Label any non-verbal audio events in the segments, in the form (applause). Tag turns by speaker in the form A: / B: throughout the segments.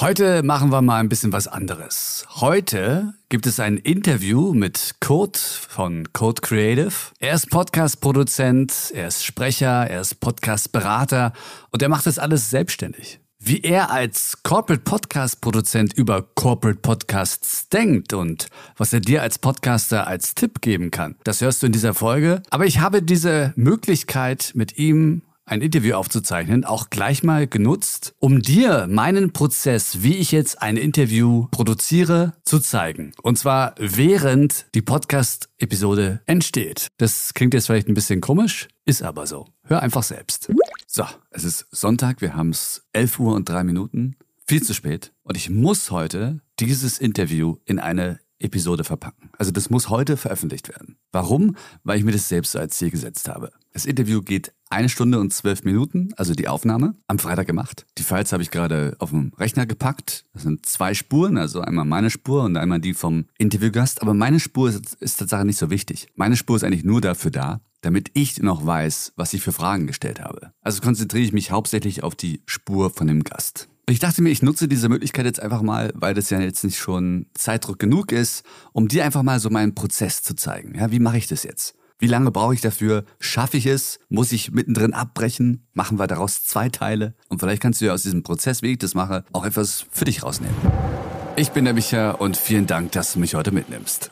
A: Heute machen wir mal ein bisschen was anderes. Heute gibt es ein Interview mit Kurt von Code Creative. Er ist Podcast-Produzent, er ist Sprecher, er ist Podcast-Berater und er macht das alles selbstständig. Wie er als Corporate Podcast Produzent über Corporate Podcasts denkt und was er dir als Podcaster als Tipp geben kann, das hörst du in dieser Folge. Aber ich habe diese Möglichkeit mit ihm ein Interview aufzuzeichnen, auch gleich mal genutzt, um dir meinen Prozess, wie ich jetzt ein Interview produziere, zu zeigen. Und zwar während die Podcast-Episode entsteht. Das klingt jetzt vielleicht ein bisschen komisch, ist aber so. Hör einfach selbst. So, es ist Sonntag, wir haben es 11 Uhr und 3 Minuten. Viel zu spät. Und ich muss heute dieses Interview in eine Episode verpacken. Also das muss heute veröffentlicht werden. Warum? Weil ich mir das selbst so als Ziel gesetzt habe. Das Interview geht eine Stunde und zwölf Minuten, also die Aufnahme, am Freitag gemacht. Die Files habe ich gerade auf dem Rechner gepackt. Das sind zwei Spuren, also einmal meine Spur und einmal die vom Interviewgast. Aber meine Spur ist, ist tatsächlich nicht so wichtig. Meine Spur ist eigentlich nur dafür da, damit ich noch weiß, was ich für Fragen gestellt habe. Also konzentriere ich mich hauptsächlich auf die Spur von dem Gast. Ich dachte mir, ich nutze diese Möglichkeit jetzt einfach mal, weil das ja jetzt nicht schon Zeitdruck genug ist, um dir einfach mal so meinen Prozess zu zeigen. Ja, wie mache ich das jetzt? Wie lange brauche ich dafür? Schaffe ich es? Muss ich mittendrin abbrechen? Machen wir daraus zwei Teile? Und vielleicht kannst du ja aus diesem Prozess, wie ich das mache, auch etwas für dich rausnehmen. Ich bin der Micha und vielen Dank, dass du mich heute mitnimmst.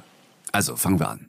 A: Also, fangen wir an.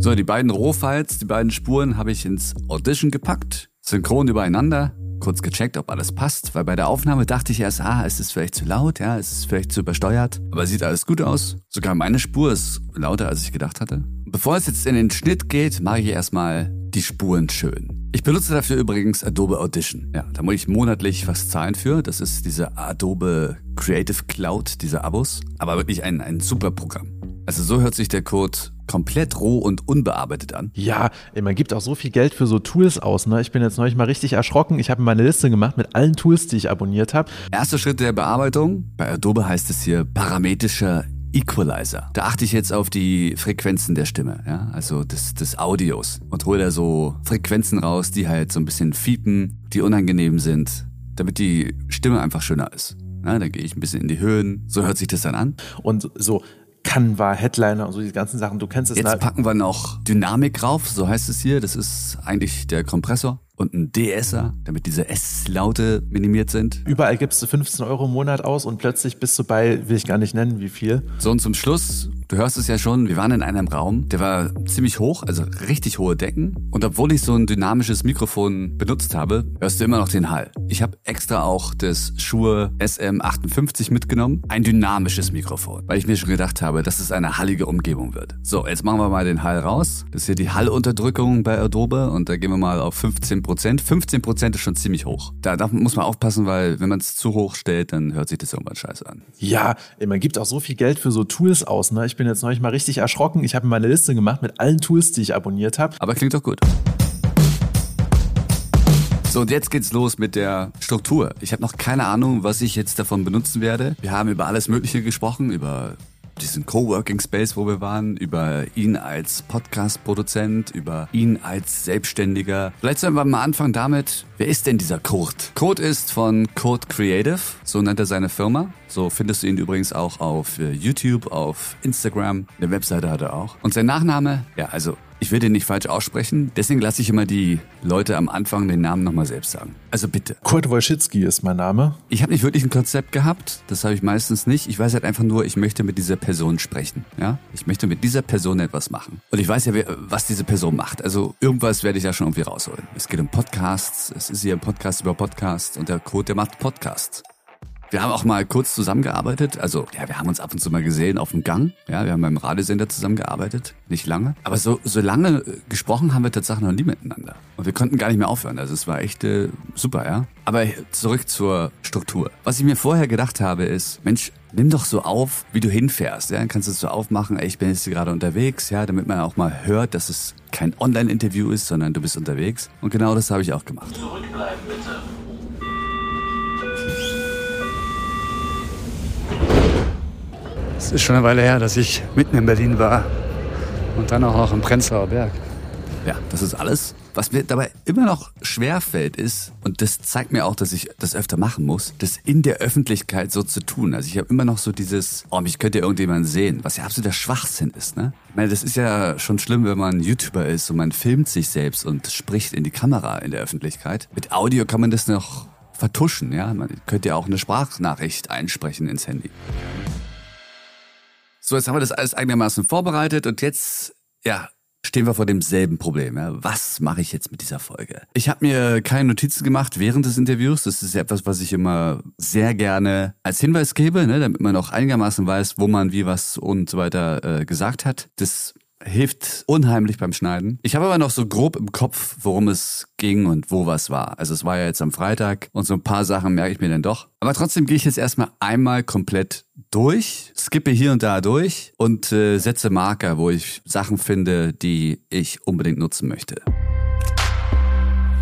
A: So, die beiden Rohfiles, die beiden Spuren habe ich ins Audition gepackt, synchron übereinander kurz gecheckt, ob alles passt, weil bei der Aufnahme dachte ich erst, ah, es ist vielleicht zu laut, ja, es ist vielleicht zu übersteuert, aber sieht alles gut aus. Sogar meine Spur ist lauter, als ich gedacht hatte. Bevor es jetzt in den Schnitt geht, mache ich erstmal die Spuren schön. Ich benutze dafür übrigens Adobe Audition. Ja, da muss ich monatlich was zahlen für. Das ist diese Adobe Creative Cloud, diese Abos. Aber wirklich ein, ein super Programm. Also so hört sich der Code komplett roh und unbearbeitet an.
B: Ja, ey, man gibt auch so viel Geld für so Tools aus. Ne? Ich bin jetzt neulich mal richtig erschrocken. Ich habe mir meine Liste gemacht mit allen Tools, die ich abonniert habe.
A: Erster Schritt der Bearbeitung. Bei Adobe heißt es hier parametrischer Equalizer. Da achte ich jetzt auf die Frequenzen der Stimme, ja, also des, des Audios und hole da so Frequenzen raus, die halt so ein bisschen fiepen, die unangenehm sind, damit die Stimme einfach schöner ist. Ja, dann gehe ich ein bisschen in die Höhen. So hört sich das dann an.
B: Und so Canva, Headliner und so die ganzen Sachen. Du kennst es.
A: Jetzt packen wir noch Dynamik rauf, so heißt es hier. Das ist eigentlich der Kompressor und ein DSer, damit diese S-Laute minimiert sind.
B: Überall gibst du 15 Euro im Monat aus und plötzlich bist du bei, will ich gar nicht nennen, wie viel.
A: So und zum Schluss, du hörst es ja schon, wir waren in einem Raum, der war ziemlich hoch, also richtig hohe Decken. Und obwohl ich so ein dynamisches Mikrofon benutzt habe, hörst du immer noch den Hall. Ich habe extra auch das Shure SM58 mitgenommen, ein dynamisches Mikrofon, weil ich mir schon gedacht habe, dass es eine hallige Umgebung wird. So, jetzt machen wir mal den Hall raus. Das ist hier die Hallunterdrückung bei Adobe und da gehen wir mal auf 15 Prozent. 15 Prozent ist schon ziemlich hoch. Da, da muss man aufpassen, weil wenn man es zu hoch stellt, dann hört sich das irgendwann scheiße an.
B: Ja, man gibt auch so viel Geld für so Tools aus. Ne? Ich bin jetzt neulich mal richtig erschrocken. Ich habe mir meine Liste gemacht mit allen Tools, die ich abonniert habe.
A: Aber klingt doch gut. So, und jetzt geht's los mit der Struktur. Ich habe noch keine Ahnung, was ich jetzt davon benutzen werde. Wir haben über alles Mögliche gesprochen, über diesen Coworking Space, wo wir waren, über ihn als Podcast-Produzent, über ihn als Selbstständiger. Vielleicht sollen wir mal anfangen damit, wer ist denn dieser Kurt? Kurt ist von Code Creative, so nennt er seine Firma. So findest du ihn übrigens auch auf äh, YouTube, auf Instagram. Eine Webseite hat er auch. Und sein Nachname, ja, also ich will den nicht falsch aussprechen, deswegen lasse ich immer die Leute am Anfang den Namen nochmal selbst sagen. Also bitte.
B: Kurt Wojcicki ist mein Name.
A: Ich habe nicht wirklich ein Konzept gehabt, das habe ich meistens nicht. Ich weiß halt einfach nur, ich möchte mit dieser Person sprechen. Ja, Ich möchte mit dieser Person etwas machen. Und ich weiß ja, was diese Person macht. Also irgendwas werde ich ja schon irgendwie rausholen. Es geht um Podcasts, es ist hier ein Podcast über Podcasts und der Code, der macht Podcasts. Wir haben auch mal kurz zusammengearbeitet. Also, ja, wir haben uns ab und zu mal gesehen auf dem Gang. Ja, wir haben beim Radiosender zusammengearbeitet. Nicht lange. Aber so, so lange äh, gesprochen haben wir tatsächlich noch nie miteinander. Und wir konnten gar nicht mehr aufhören. Also, es war echt äh, super, ja. Aber zurück zur Struktur. Was ich mir vorher gedacht habe, ist, Mensch, nimm doch so auf, wie du hinfährst. Ja, dann kannst du es so aufmachen, ey, ich bin jetzt gerade unterwegs, ja, damit man auch mal hört, dass es kein Online-Interview ist, sondern du bist unterwegs. Und genau das habe ich auch gemacht. Zurückbleiben, bitte. Es ist schon eine Weile her, dass ich mitten in Berlin war und dann auch noch im Prenzlauer Berg. Ja, das ist alles. Was mir dabei immer noch schwerfällt ist, und das zeigt mir auch, dass ich das öfter machen muss, das in der Öffentlichkeit so zu tun. Also ich habe immer noch so dieses, oh, mich könnte ja irgendjemand sehen, was ja absoluter Schwachsinn ist, ne? Ich meine, das ist ja schon schlimm, wenn man YouTuber ist und man filmt sich selbst und spricht in die Kamera in der Öffentlichkeit. Mit Audio kann man das noch vertuschen, ja? Man könnte ja auch eine Sprachnachricht einsprechen ins Handy. So, jetzt haben wir das alles einigermaßen vorbereitet und jetzt, ja, stehen wir vor demselben Problem. Ja? Was mache ich jetzt mit dieser Folge? Ich habe mir keine Notizen gemacht während des Interviews. Das ist ja etwas, was ich immer sehr gerne als Hinweis gebe, ne? damit man auch einigermaßen weiß, wo man wie was und so weiter äh, gesagt hat. Das hilft unheimlich beim Schneiden. Ich habe aber noch so grob im Kopf, worum es ging und wo was war. Also es war ja jetzt am Freitag und so ein paar Sachen merke ich mir dann doch. Aber trotzdem gehe ich jetzt erstmal einmal komplett durch, skippe hier und da durch und äh, setze Marker, wo ich Sachen finde, die ich unbedingt nutzen möchte.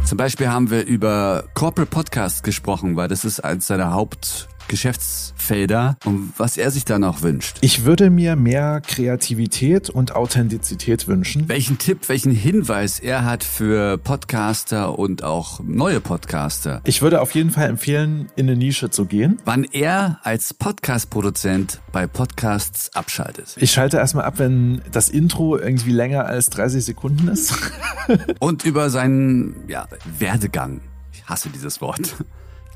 A: Zum Beispiel haben wir über Corporate Podcasts gesprochen, weil das ist eines seiner Haupt Geschäftsfelder und was er sich da noch wünscht.
B: Ich würde mir mehr Kreativität und Authentizität wünschen.
A: Welchen Tipp, welchen Hinweis er hat für Podcaster und auch neue Podcaster.
B: Ich würde auf jeden Fall empfehlen, in eine Nische zu gehen.
A: Wann er als Podcast-Produzent bei Podcasts abschaltet.
B: Ich schalte erstmal ab, wenn das Intro irgendwie länger als 30 Sekunden ist. (laughs)
A: und über seinen ja, Werdegang. Ich hasse dieses Wort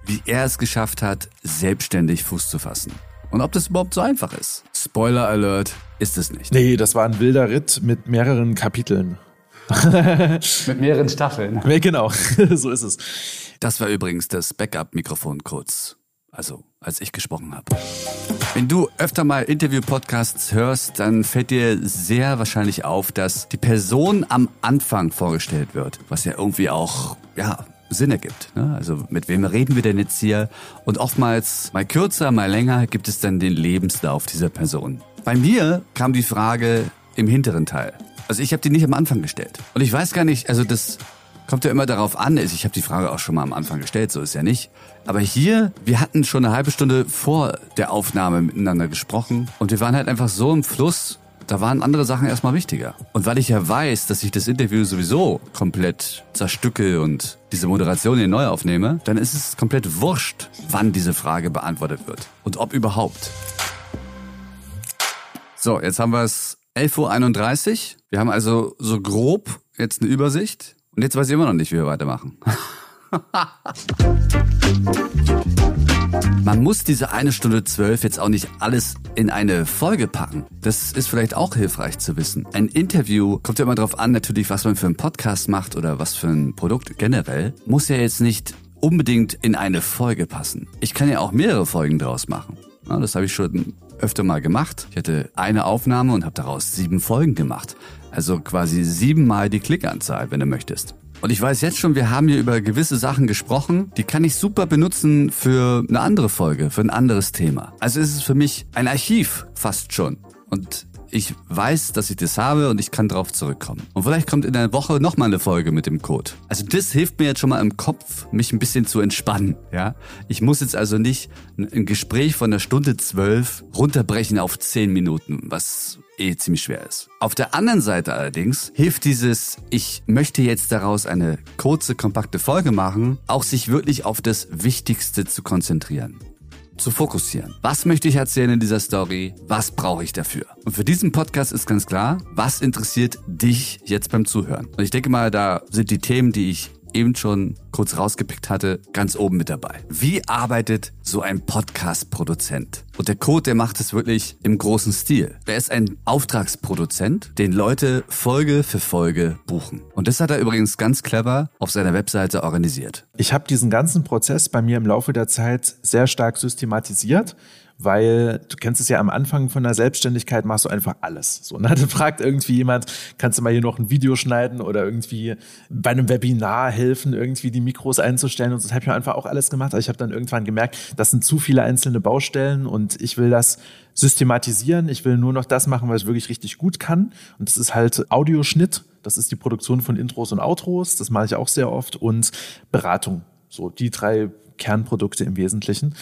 A: wie er es geschafft hat, selbstständig Fuß zu fassen. Und ob das überhaupt so einfach ist. Spoiler Alert, ist es nicht.
B: Nee, das war ein wilder Ritt mit mehreren Kapiteln. (laughs)
A: mit mehreren Staffeln.
B: Ja, genau, (laughs) so ist es.
A: Das war übrigens das Backup-Mikrofon kurz. Also, als ich gesprochen habe. Wenn du öfter mal Interview-Podcasts hörst, dann fällt dir sehr wahrscheinlich auf, dass die Person am Anfang vorgestellt wird, was ja irgendwie auch, ja, Sinn ergibt. Ne? Also mit wem reden wir denn jetzt hier? Und oftmals, mal kürzer, mal länger, gibt es dann den Lebenslauf dieser Person. Bei mir kam die Frage im hinteren Teil. Also ich habe die nicht am Anfang gestellt. Und ich weiß gar nicht, also das kommt ja immer darauf an. Ich habe die Frage auch schon mal am Anfang gestellt, so ist ja nicht. Aber hier, wir hatten schon eine halbe Stunde vor der Aufnahme miteinander gesprochen und wir waren halt einfach so im Fluss da waren andere Sachen erstmal wichtiger. Und weil ich ja weiß, dass ich das Interview sowieso komplett zerstücke und diese Moderation hier neu aufnehme, dann ist es komplett wurscht, wann diese Frage beantwortet wird. Und ob überhaupt. So, jetzt haben wir es 11.31 Uhr. Wir haben also so grob jetzt eine Übersicht. Und jetzt weiß ich immer noch nicht, wie wir weitermachen. (laughs) Man muss diese eine Stunde zwölf jetzt auch nicht alles in eine Folge packen. Das ist vielleicht auch hilfreich zu wissen. Ein Interview kommt ja immer darauf an, natürlich, was man für einen Podcast macht oder was für ein Produkt generell. Muss ja jetzt nicht unbedingt in eine Folge passen. Ich kann ja auch mehrere Folgen daraus machen. Ja, das habe ich schon öfter mal gemacht. Ich hatte eine Aufnahme und habe daraus sieben Folgen gemacht. Also quasi siebenmal die Klickanzahl, wenn du möchtest. Und ich weiß jetzt schon, wir haben hier über gewisse Sachen gesprochen, die kann ich super benutzen für eine andere Folge, für ein anderes Thema. Also ist es für mich ein Archiv fast schon. Und ich weiß, dass ich das habe und ich kann drauf zurückkommen. Und vielleicht kommt in der Woche nochmal eine Folge mit dem Code. Also das hilft mir jetzt schon mal im Kopf, mich ein bisschen zu entspannen, ja. Ich muss jetzt also nicht ein Gespräch von einer Stunde zwölf runterbrechen auf zehn Minuten, was eh ziemlich schwer ist. Auf der anderen Seite allerdings hilft dieses, ich möchte jetzt daraus eine kurze, kompakte Folge machen, auch sich wirklich auf das Wichtigste zu konzentrieren zu fokussieren. Was möchte ich erzählen in dieser Story? Was brauche ich dafür? Und für diesen Podcast ist ganz klar, was interessiert dich jetzt beim Zuhören? Und ich denke mal, da sind die Themen, die ich eben schon kurz rausgepickt hatte, ganz oben mit dabei. Wie arbeitet so ein Podcast-Produzent? Und der Code, der macht es wirklich im großen Stil. Er ist ein Auftragsproduzent, den Leute Folge für Folge buchen. Und das hat er übrigens ganz clever auf seiner Webseite organisiert.
B: Ich habe diesen ganzen Prozess bei mir im Laufe der Zeit sehr stark systematisiert weil du kennst es ja am Anfang von der Selbstständigkeit machst du einfach alles. So, ne? (laughs) Dann fragt irgendwie jemand, kannst du mal hier noch ein Video schneiden oder irgendwie bei einem Webinar helfen, irgendwie die Mikros einzustellen und das habe ich einfach auch alles gemacht. Aber ich habe dann irgendwann gemerkt, das sind zu viele einzelne Baustellen und ich will das systematisieren. Ich will nur noch das machen, was ich wirklich richtig gut kann. Und das ist halt Audioschnitt. Das ist die Produktion von Intros und Outros. Das mache ich auch sehr oft und Beratung. So die drei Kernprodukte im Wesentlichen.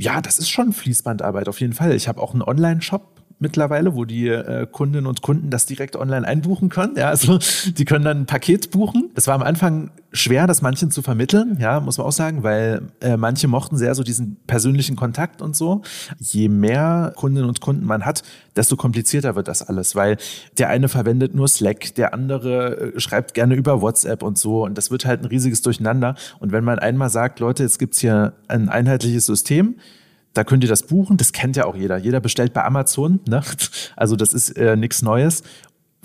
B: Ja, das ist schon Fließbandarbeit auf jeden Fall. Ich habe auch einen Online-Shop mittlerweile, wo die äh, Kundinnen und Kunden das direkt online einbuchen können. Ja, also die können dann ein Paket buchen. Das war am Anfang schwer, das manchen zu vermitteln, ja, muss man auch sagen, weil äh, manche mochten sehr so diesen persönlichen Kontakt und so. Je mehr Kundinnen und Kunden man hat, desto komplizierter wird das alles, weil der eine verwendet nur Slack, der andere äh, schreibt gerne über WhatsApp und so und das wird halt ein riesiges Durcheinander. Und wenn man einmal sagt, Leute, jetzt gibt's hier ein einheitliches System, da könnt ihr das buchen, das kennt ja auch jeder. Jeder bestellt bei Amazon, ne? also das ist äh, nichts Neues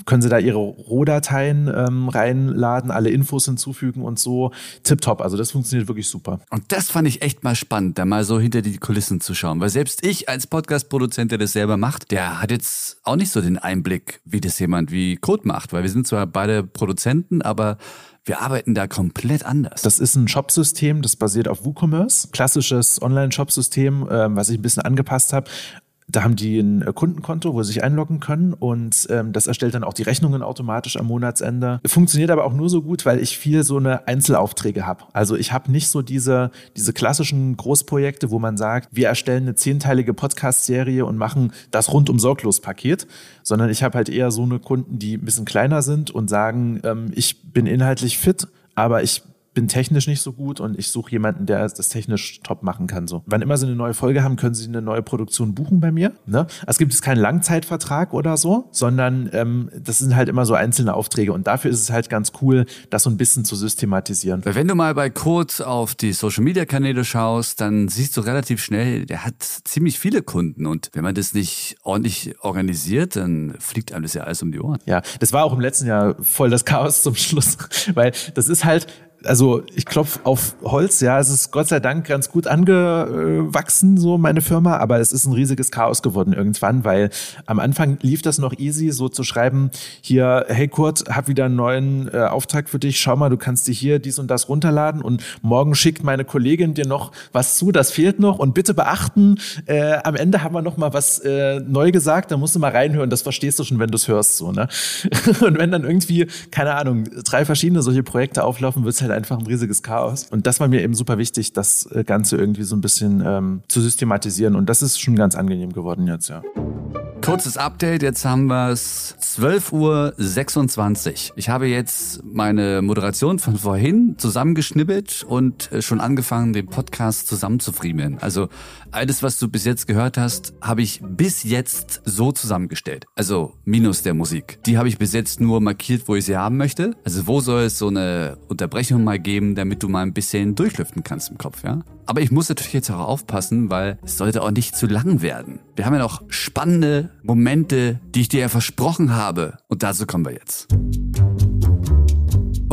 B: können Sie da Ihre Rohdateien ähm, reinladen, alle Infos hinzufügen und so. Tipptopp, also das funktioniert wirklich super.
A: Und das fand ich echt mal spannend, da mal so hinter die Kulissen zu schauen. Weil selbst ich als Podcast-Produzent, der das selber macht, der hat jetzt auch nicht so den Einblick, wie das jemand wie Code macht. Weil wir sind zwar beide Produzenten, aber wir arbeiten da komplett anders.
B: Das ist ein Shopsystem, das basiert auf WooCommerce. Klassisches Online-Shop-System, äh, was ich ein bisschen angepasst habe. Da haben die ein äh, Kundenkonto, wo sie sich einloggen können und ähm, das erstellt dann auch die Rechnungen automatisch am Monatsende. Funktioniert aber auch nur so gut, weil ich viel so eine Einzelaufträge habe. Also ich habe nicht so diese, diese klassischen Großprojekte, wo man sagt, wir erstellen eine zehnteilige Podcast-Serie und machen das rundum sorglos Paket, sondern ich habe halt eher so eine Kunden, die ein bisschen kleiner sind und sagen, ähm, ich bin inhaltlich fit, aber ich bin technisch nicht so gut und ich suche jemanden, der das technisch top machen kann. So. Wann immer Sie eine neue Folge haben, können Sie eine neue Produktion buchen bei mir. Ne? Es gibt jetzt keinen Langzeitvertrag oder so, sondern ähm, das sind halt immer so einzelne Aufträge und dafür ist es halt ganz cool, das so ein bisschen zu systematisieren.
A: Wenn du mal bei Code auf die Social Media Kanäle schaust, dann siehst du relativ schnell, der hat ziemlich viele Kunden und wenn man das nicht ordentlich organisiert, dann fliegt einem das ja alles um die Ohren.
B: Ja, das war auch im letzten Jahr voll das Chaos zum Schluss, (laughs) weil das ist halt, also ich klopfe auf Holz, ja, es ist Gott sei Dank ganz gut angewachsen, so meine Firma, aber es ist ein riesiges Chaos geworden irgendwann, weil am Anfang lief das noch easy, so zu schreiben, hier, hey Kurt, hab wieder einen neuen äh, Auftrag für dich, schau mal, du kannst dir hier dies und das runterladen und morgen schickt meine Kollegin dir noch was zu, das fehlt noch und bitte beachten, äh, am Ende haben wir noch mal was äh, neu gesagt, da musst du mal reinhören, das verstehst du schon, wenn du es hörst, so, ne? (laughs) und wenn dann irgendwie, keine Ahnung, drei verschiedene solche Projekte auflaufen, wird's halt einfach ein riesiges Chaos. Und das war mir eben super wichtig, das äh, Ganze irgendwie so ein bisschen ähm, zu systematisieren. Und das ist schon ganz angenehm geworden jetzt, ja.
A: Kurzes Update, jetzt haben wir es 12.26 Uhr. Ich habe jetzt meine Moderation von vorhin zusammengeschnippelt und äh, schon angefangen, den Podcast zusammenzufriemeln. Also alles, was du bis jetzt gehört hast, habe ich bis jetzt so zusammengestellt. Also minus der Musik. Die habe ich bis jetzt nur markiert, wo ich sie haben möchte. Also wo soll es so eine Unterbrechung mal geben, damit du mal ein bisschen durchlüften kannst im Kopf, ja? Aber ich muss natürlich jetzt auch aufpassen, weil es sollte auch nicht zu lang werden. Wir haben ja noch spannende Momente, die ich dir ja versprochen habe. Und dazu kommen wir jetzt.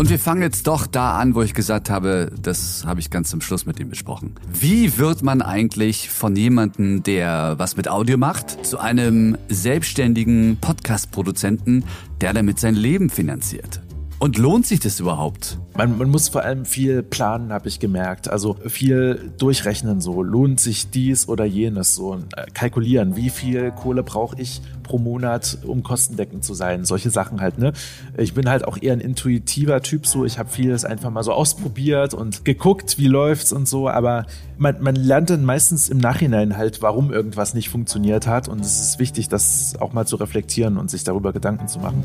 A: Und wir fangen jetzt doch da an, wo ich gesagt habe, das habe ich ganz zum Schluss mit ihm besprochen. Wie wird man eigentlich von jemandem, der was mit Audio macht, zu einem selbstständigen Podcast-Produzenten, der damit sein Leben finanziert? Und lohnt sich das überhaupt?
B: Man, man muss vor allem viel planen, habe ich gemerkt. Also viel durchrechnen so. Lohnt sich dies oder jenes so. Äh, kalkulieren, wie viel Kohle brauche ich pro Monat, um kostendeckend zu sein. Solche Sachen halt, ne? Ich bin halt auch eher ein intuitiver Typ so. Ich habe vieles einfach mal so ausprobiert und geguckt, wie läuft's und so. Aber man, man lernt dann meistens im Nachhinein halt, warum irgendwas nicht funktioniert hat. Und es ist wichtig, das auch mal zu reflektieren und sich darüber Gedanken zu machen.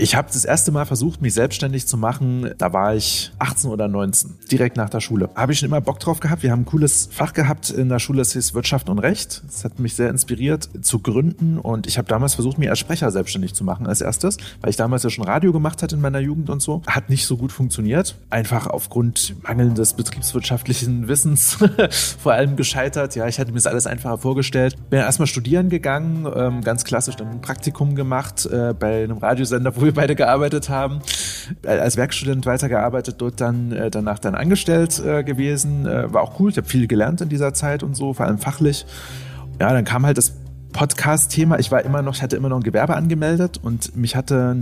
B: Ich habe das erste Mal versucht, mich selbstständig zu machen. Da war ich 18 oder 19, direkt nach der Schule. Habe ich schon immer Bock drauf gehabt. Wir haben ein cooles Fach gehabt in der Schule, das hieß Wirtschaft und Recht. Das hat mich sehr inspiriert zu gründen und ich habe damals versucht, mich als Sprecher selbstständig zu machen als erstes, weil ich damals ja schon Radio gemacht hatte in meiner Jugend und so. Hat nicht so gut funktioniert. Einfach aufgrund mangelndes betriebswirtschaftlichen (laughs) Wissens (laughs) vor allem gescheitert. Ja, ich hatte mir das alles einfacher vorgestellt. Bin erstmal studieren gegangen, ähm, ganz klassisch dann ein Praktikum gemacht äh, bei einem Radiosender, wo wir beide gearbeitet haben. Äh, als Werkstudent weitergearbeitet, dort dann äh, danach dann angestellt äh, gewesen. War auch cool. Ich habe viel gelernt in dieser Zeit und so, vor allem fachlich. Ja, dann kam halt das Podcast-Thema. Ich war immer noch, ich hatte immer noch ein Gewerbe angemeldet und mich hatte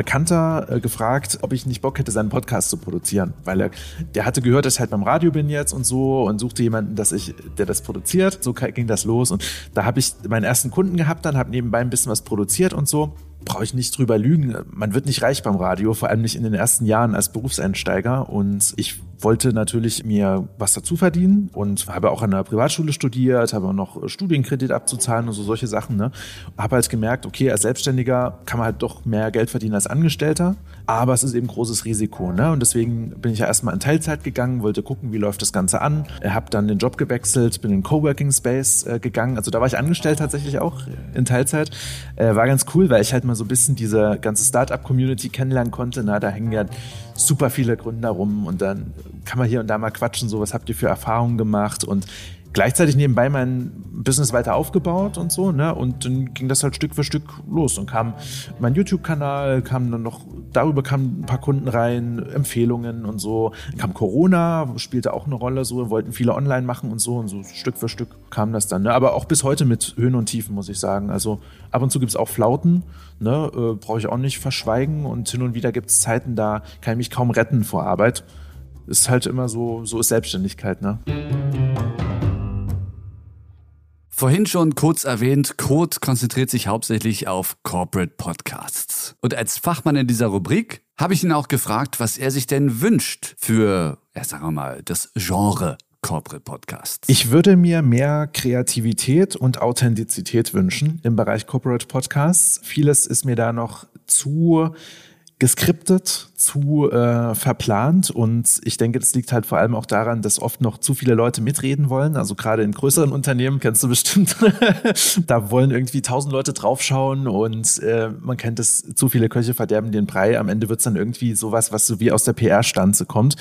B: Bekannter äh, gefragt, ob ich nicht Bock hätte, seinen Podcast zu produzieren, weil er, der hatte gehört, dass ich halt beim Radio bin jetzt und so und suchte jemanden, dass ich, der das produziert. So ging das los und da habe ich meinen ersten Kunden gehabt, dann habe nebenbei ein bisschen was produziert und so brauche ich nicht drüber lügen. Man wird nicht reich beim Radio, vor allem nicht in den ersten Jahren als Berufseinsteiger. Und ich wollte natürlich mir was dazu verdienen und habe auch an der Privatschule studiert, habe auch noch Studienkredit abzuzahlen und so solche Sachen. Ne? Habe halt gemerkt, okay, als Selbstständiger kann man halt doch mehr Geld verdienen als Angestellter, aber es ist eben großes Risiko. Ne? Und deswegen bin ich ja erstmal in Teilzeit gegangen, wollte gucken, wie läuft das Ganze an. Habe dann den Job gewechselt, bin in Coworking Space äh, gegangen. Also da war ich angestellt tatsächlich auch in Teilzeit. Äh, war ganz cool, weil ich halt mal so ein bisschen diese ganze Startup-Community kennenlernen konnte. Na, da hängen ja super viele Gründer rum und dann kann man hier und da mal quatschen, so was habt ihr für Erfahrungen gemacht und gleichzeitig nebenbei mein Business weiter aufgebaut und so, ne? Und dann ging das halt Stück für Stück los und kam mein YouTube-Kanal, kam dann noch, darüber kamen ein paar Kunden rein, Empfehlungen und so. Dann kam Corona, spielte auch eine Rolle, so, wollten viele online machen und so und so Stück für Stück kam das dann, ne? Aber auch bis heute mit Höhen und Tiefen, muss ich sagen. Also ab und zu gibt's auch Flauten, ne? Äh, Brauche ich auch nicht verschweigen und hin und wieder gibt's Zeiten, da kann ich mich kaum retten vor Arbeit. Ist halt immer so, so ist Selbstständigkeit, ne?
A: Vorhin schon kurz erwähnt, Code konzentriert sich hauptsächlich auf Corporate Podcasts. Und als Fachmann in dieser Rubrik habe ich ihn auch gefragt, was er sich denn wünscht für, ja, sagen wir mal, das Genre Corporate Podcasts.
B: Ich würde mir mehr Kreativität und Authentizität wünschen im Bereich Corporate Podcasts. Vieles ist mir da noch zu geskriptet, zu äh, verplant und ich denke, das liegt halt vor allem auch daran, dass oft noch zu viele Leute mitreden wollen. Also gerade in größeren Unternehmen kennst du bestimmt, (laughs) da wollen irgendwie tausend Leute draufschauen und äh, man kennt es, zu viele Köche verderben den Brei. Am Ende wird's dann irgendwie sowas, was so wie aus der PR-Stanze kommt.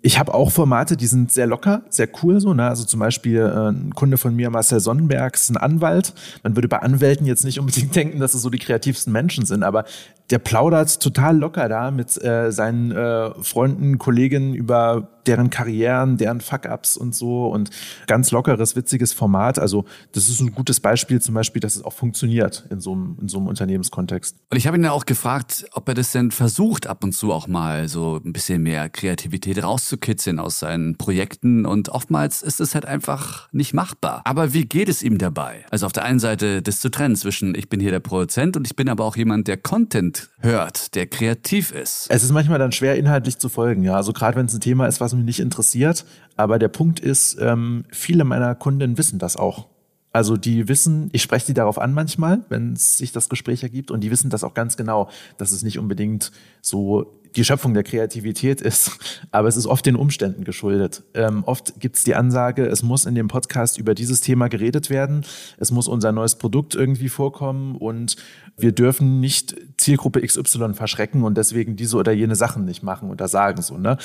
B: Ich habe auch Formate, die sind sehr locker, sehr cool so. Ne? Also zum Beispiel äh, ein Kunde von mir, Marcel Sonnenberg, ist ein Anwalt. Man würde bei Anwälten jetzt nicht unbedingt (laughs) denken, dass es so die kreativsten Menschen sind, aber der plaudert total locker da mit äh, seinen äh, Freunden, Kollegen über deren Karrieren, deren Fuck-ups und so und ganz lockeres, witziges Format. Also das ist ein gutes Beispiel zum Beispiel, dass es auch funktioniert in so einem, in so einem Unternehmenskontext.
A: Und ich habe ihn ja auch gefragt, ob er das denn versucht, ab und zu auch mal so ein bisschen mehr Kreativität rauszukitzeln aus seinen Projekten und oftmals ist es halt einfach nicht machbar. Aber wie geht es ihm dabei? Also auf der einen Seite das zu trennen zwischen ich bin hier der Produzent und ich bin aber auch jemand, der Content hört, der kreativ ist.
B: Es ist manchmal dann schwer inhaltlich zu folgen, ja. Also gerade wenn es ein Thema ist, was mich nicht interessiert. Aber der Punkt ist, ähm, viele meiner Kunden wissen das auch. Also die wissen, ich spreche die darauf an manchmal, wenn sich das Gespräch ergibt, und die wissen das auch ganz genau, dass es nicht unbedingt so die Schöpfung der Kreativität (laughs) ist, aber es ist oft den Umständen geschuldet. Ähm, oft gibt es die Ansage, es muss in dem Podcast über dieses Thema geredet werden, es muss unser neues Produkt irgendwie vorkommen und wir dürfen nicht Zielgruppe XY verschrecken und deswegen diese oder jene Sachen nicht machen oder sagen so. Ne?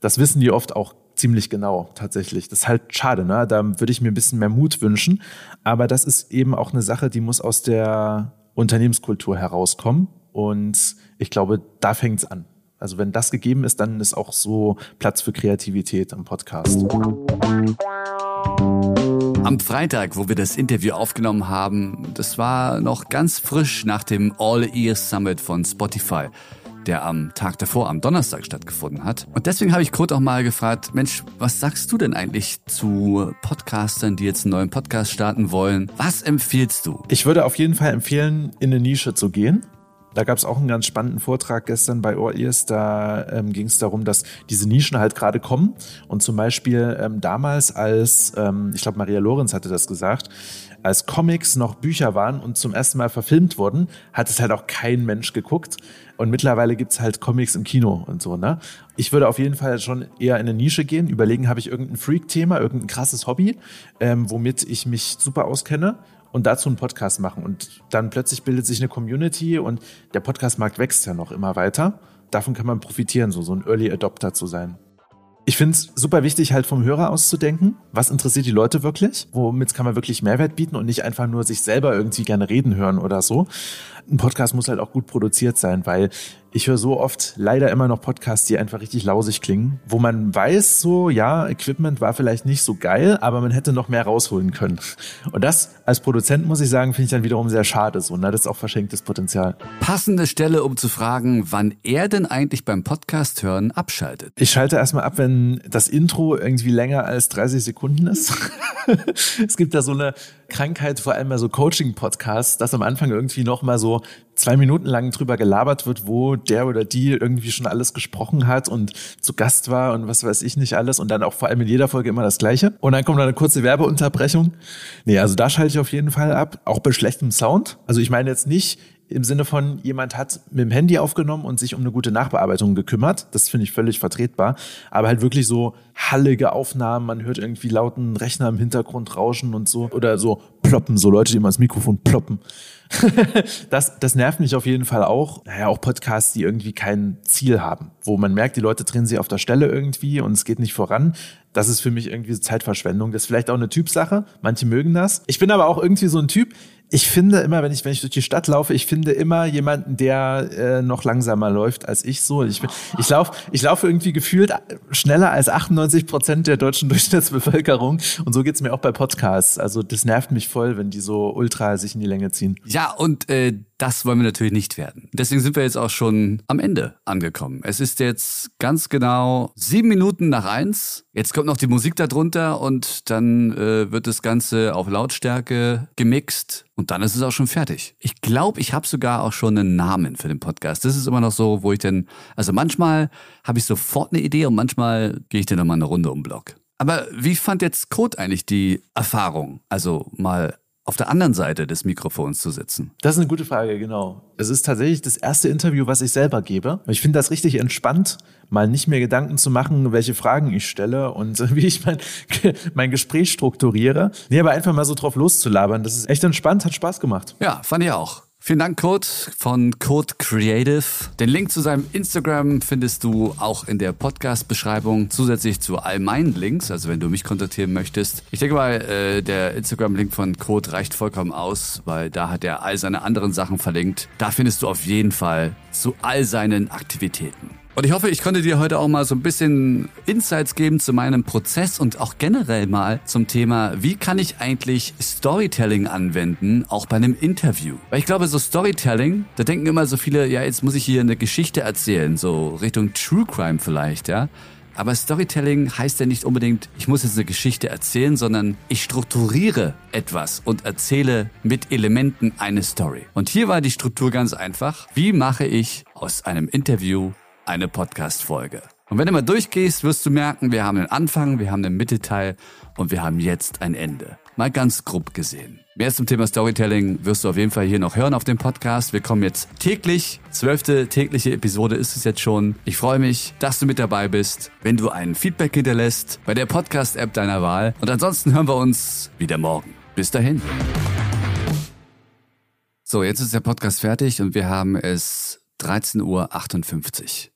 B: Das wissen die oft auch ziemlich genau tatsächlich. Das ist halt schade, ne? Da würde ich mir ein bisschen mehr Mut wünschen. Aber das ist eben auch eine Sache, die muss aus der Unternehmenskultur herauskommen. Und ich glaube, da fängt es an. Also wenn das gegeben ist, dann ist auch so Platz für Kreativität am Podcast.
A: Am Freitag, wo wir das Interview aufgenommen haben, das war noch ganz frisch nach dem All Ears Summit von Spotify der am Tag davor, am Donnerstag stattgefunden hat. Und deswegen habe ich Kurt auch mal gefragt, Mensch, was sagst du denn eigentlich zu Podcastern, die jetzt einen neuen Podcast starten wollen? Was empfiehlst du?
B: Ich würde auf jeden Fall empfehlen, in eine Nische zu gehen. Da gab es auch einen ganz spannenden Vortrag gestern bei OERS. Da ähm, ging es darum, dass diese Nischen halt gerade kommen. Und zum Beispiel ähm, damals, als, ähm, ich glaube, Maria Lorenz hatte das gesagt, als Comics noch Bücher waren und zum ersten Mal verfilmt wurden, hat es halt auch kein Mensch geguckt. Und mittlerweile gibt's halt Comics im Kino und so, ne? Ich würde auf jeden Fall schon eher in eine Nische gehen, überlegen, habe ich irgendein Freak-Thema, irgendein krasses Hobby, ähm, womit ich mich super auskenne und dazu einen Podcast machen. Und dann plötzlich bildet sich eine Community und der Podcastmarkt wächst ja noch immer weiter. Davon kann man profitieren, so, so ein Early Adopter zu sein. Ich finde es super wichtig, halt vom Hörer auszudenken. Was interessiert die Leute wirklich? Womit kann man wirklich Mehrwert bieten und nicht einfach nur sich selber irgendwie gerne reden hören oder so. Ein Podcast muss halt auch gut produziert sein, weil ich höre so oft leider immer noch Podcasts, die einfach richtig lausig klingen, wo man weiß, so, ja, Equipment war vielleicht nicht so geil, aber man hätte noch mehr rausholen können. Und das als Produzent, muss ich sagen, finde ich dann wiederum sehr schade, so, ne? Das ist auch verschenktes Potenzial.
A: Passende Stelle, um zu fragen, wann er denn eigentlich beim Podcast hören abschaltet.
B: Ich schalte erstmal ab, wenn das Intro irgendwie länger als 30 Sekunden ist. (laughs) es gibt da so eine Krankheit, vor allem bei so Coaching-Podcasts, dass am Anfang irgendwie noch mal zwei Minuten lang drüber gelabert wird, wo der oder die irgendwie schon alles gesprochen hat und zu Gast war und was weiß ich nicht alles und dann auch vor allem in jeder Folge immer das Gleiche. Und dann kommt noch eine kurze Werbeunterbrechung. Nee, also da schalte ich auf jeden Fall ab, auch bei schlechtem Sound. Also ich meine jetzt nicht, im Sinne von, jemand hat mit dem Handy aufgenommen und sich um eine gute Nachbearbeitung gekümmert. Das finde ich völlig vertretbar. Aber halt wirklich so hallige Aufnahmen, man hört irgendwie lauten Rechner im Hintergrund rauschen und so. Oder so ploppen, so Leute, die immer ins Mikrofon ploppen. (laughs) das, das nervt mich auf jeden Fall auch. Naja, auch Podcasts, die irgendwie kein Ziel haben, wo man merkt, die Leute drehen sich auf der Stelle irgendwie und es geht nicht voran. Das ist für mich irgendwie Zeitverschwendung. Das ist vielleicht auch eine Typsache. Manche mögen das. Ich bin aber auch irgendwie so ein Typ, ich finde immer, wenn ich, wenn ich durch die Stadt laufe, ich finde immer jemanden, der äh, noch langsamer läuft als ich so. Ich, ich laufe ich laufe irgendwie gefühlt schneller als 98 Prozent der deutschen (laughs) Durchschnittsbevölkerung. Und so geht's mir auch bei Podcasts. Also das nervt mich voll, wenn die so ultra sich in die Länge ziehen.
A: Ja, und äh, das wollen wir natürlich nicht werden. Deswegen sind wir jetzt auch schon am Ende angekommen. Es ist jetzt ganz genau sieben Minuten nach eins. Jetzt kommt noch die Musik darunter und dann äh, wird das Ganze auf Lautstärke gemixt und dann ist es auch schon fertig. Ich glaube, ich habe sogar auch schon einen Namen für den Podcast. Das ist immer noch so, wo ich dann, also manchmal habe ich sofort eine Idee und manchmal gehe ich dann nochmal eine Runde um den Block. Aber wie fand jetzt Code eigentlich die Erfahrung? Also mal auf der anderen Seite des Mikrofons zu sitzen?
B: Das ist eine gute Frage, genau. Es ist tatsächlich das erste Interview, was ich selber gebe. Ich finde das richtig entspannt, mal nicht mehr Gedanken zu machen, welche Fragen ich stelle und (laughs) wie ich mein, (laughs) mein Gespräch strukturiere. Nee, aber einfach mal so drauf loszulabern. Das ist echt entspannt, hat Spaß gemacht.
A: Ja, fand ich auch. Vielen Dank, Code von Code Creative. Den Link zu seinem Instagram findest du auch in der Podcast-Beschreibung, zusätzlich zu all meinen Links, also wenn du mich kontaktieren möchtest. Ich denke mal, äh, der Instagram-Link von Code reicht vollkommen aus, weil da hat er all seine anderen Sachen verlinkt. Da findest du auf jeden Fall zu all seinen Aktivitäten. Und ich hoffe, ich konnte dir heute auch mal so ein bisschen Insights geben zu meinem Prozess und auch generell mal zum Thema, wie kann ich eigentlich Storytelling anwenden, auch bei einem Interview. Weil ich glaube, so Storytelling, da denken immer so viele, ja, jetzt muss ich hier eine Geschichte erzählen, so Richtung True Crime vielleicht, ja. Aber Storytelling heißt ja nicht unbedingt, ich muss jetzt eine Geschichte erzählen, sondern ich strukturiere etwas und erzähle mit Elementen eine Story. Und hier war die Struktur ganz einfach. Wie mache ich aus einem Interview eine Podcast-Folge. Und wenn du mal durchgehst, wirst du merken, wir haben einen Anfang, wir haben einen Mittelteil und wir haben jetzt ein Ende. Mal ganz grob gesehen. Mehr zum Thema Storytelling wirst du auf jeden Fall hier noch hören auf dem Podcast. Wir kommen jetzt täglich, zwölfte tägliche Episode ist es jetzt schon. Ich freue mich, dass du mit dabei bist, wenn du ein Feedback hinterlässt bei der Podcast-App deiner Wahl. Und ansonsten hören wir uns wieder morgen. Bis dahin. So, jetzt ist der Podcast fertig und wir haben es 13.58 Uhr.